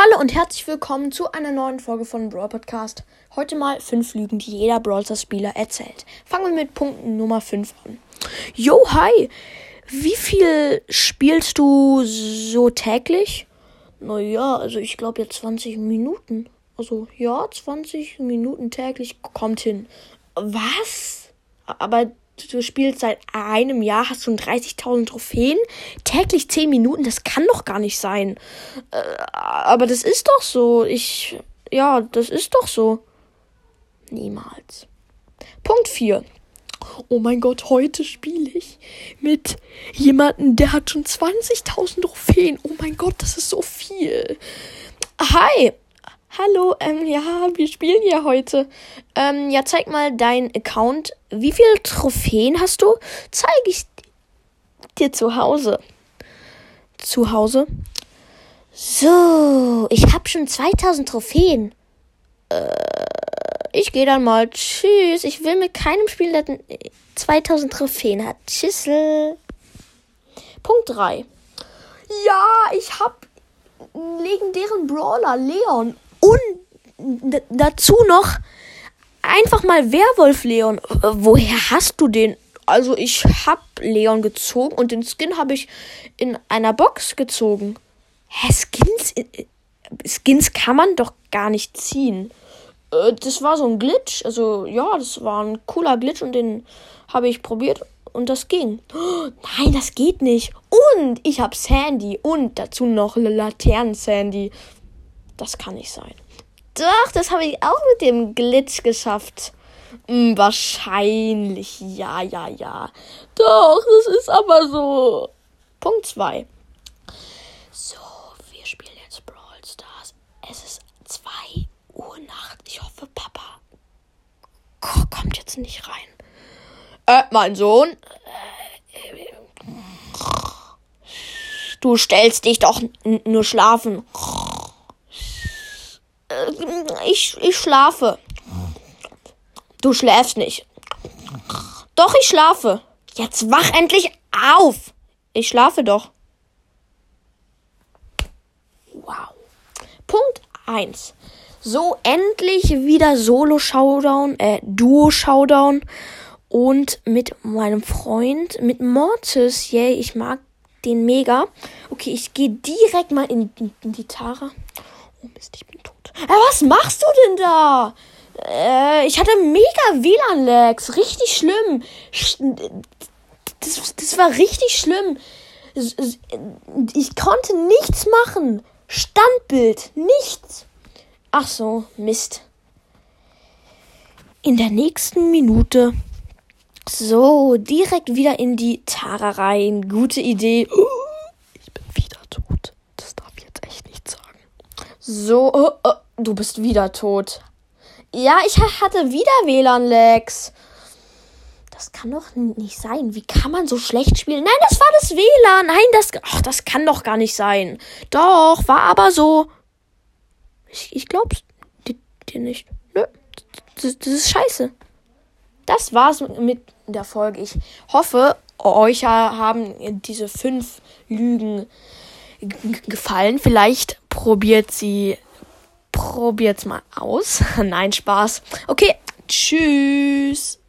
Hallo und herzlich willkommen zu einer neuen Folge von Brawl Podcast. Heute mal fünf Lügen, die jeder Brawl Stars Spieler erzählt. Fangen wir mit Punkt Nummer 5 an. Yo, hi! Wie viel spielst du so täglich? Naja, also ich glaube jetzt 20 Minuten. Also ja, 20 Minuten täglich kommt hin. Was? Aber du spielst seit einem Jahr, hast schon 30.000 Trophäen, täglich 10 Minuten, das kann doch gar nicht sein. Äh, aber das ist doch so. Ich, ja, das ist doch so. Niemals. Punkt 4. Oh mein Gott, heute spiele ich mit jemandem, der hat schon 20.000 Trophäen. Oh mein Gott, das ist so viel. Hi, Hallo, ähm, ja, wir spielen ja heute. Ähm, ja, zeig mal deinen Account. Wie viele Trophäen hast du? Zeige ich dir zu Hause. Zu Hause? So, ich habe schon 2000 Trophäen. Äh, ich gehe dann mal. Tschüss. Ich will mit keinem spielen, der 2000 Trophäen hat. Tschüssel. Punkt 3. Ja, ich einen legendären Brawler, Leon. Und dazu noch einfach mal Werwolf Leon. Woher hast du den? Also ich hab Leon gezogen und den Skin habe ich in einer Box gezogen. Hä, Skins? Skins kann man doch gar nicht ziehen. Äh, das war so ein Glitch. Also ja, das war ein cooler Glitch und den habe ich probiert und das ging. Oh, nein, das geht nicht. Und ich habe Sandy und dazu noch Laternen Sandy. Das kann nicht sein. Doch, das habe ich auch mit dem Glitch geschafft. Hm, wahrscheinlich. Ja, ja, ja. Doch, das ist aber so. Punkt 2. So, wir spielen jetzt Brawl Stars. Es ist 2 Uhr Nacht. Ich hoffe, Papa kommt jetzt nicht rein. Äh, mein Sohn. Du stellst dich doch nur schlafen. Ich, ich schlafe. Du schläfst nicht. Doch, ich schlafe. Jetzt wach endlich auf. Ich schlafe doch. Wow. Punkt 1. So, endlich wieder Solo-Showdown, äh, Duo-Showdown. Und mit meinem Freund, mit Mortis. Yay, ich mag den mega. Okay, ich gehe direkt mal in, in, in die Tara. Oh Mist, ich bin tot. Äh, was machst du denn da? Äh, ich hatte mega WLAN-Lags. Richtig schlimm. Das, das war richtig schlimm. Ich konnte nichts machen. Standbild. Nichts. Ach so, Mist. In der nächsten Minute. So, direkt wieder in die Tara rein. Gute Idee. Ich bin wieder tot. Das darf ich jetzt echt nicht sagen. So, oh, oh. Du bist wieder tot. Ja, ich hatte wieder WLAN-Lags. Das kann doch nicht sein. Wie kann man so schlecht spielen? Nein, das war das WLAN. Nein, das. Ach, das kann doch gar nicht sein. Doch, war aber so. Ich, ich glaub's dir nicht. Nö. Das, das ist scheiße. Das war's mit der Folge. Ich hoffe, euch haben diese fünf Lügen gefallen. Vielleicht probiert sie probiert's mal aus. Nein, Spaß. Okay, tschüss.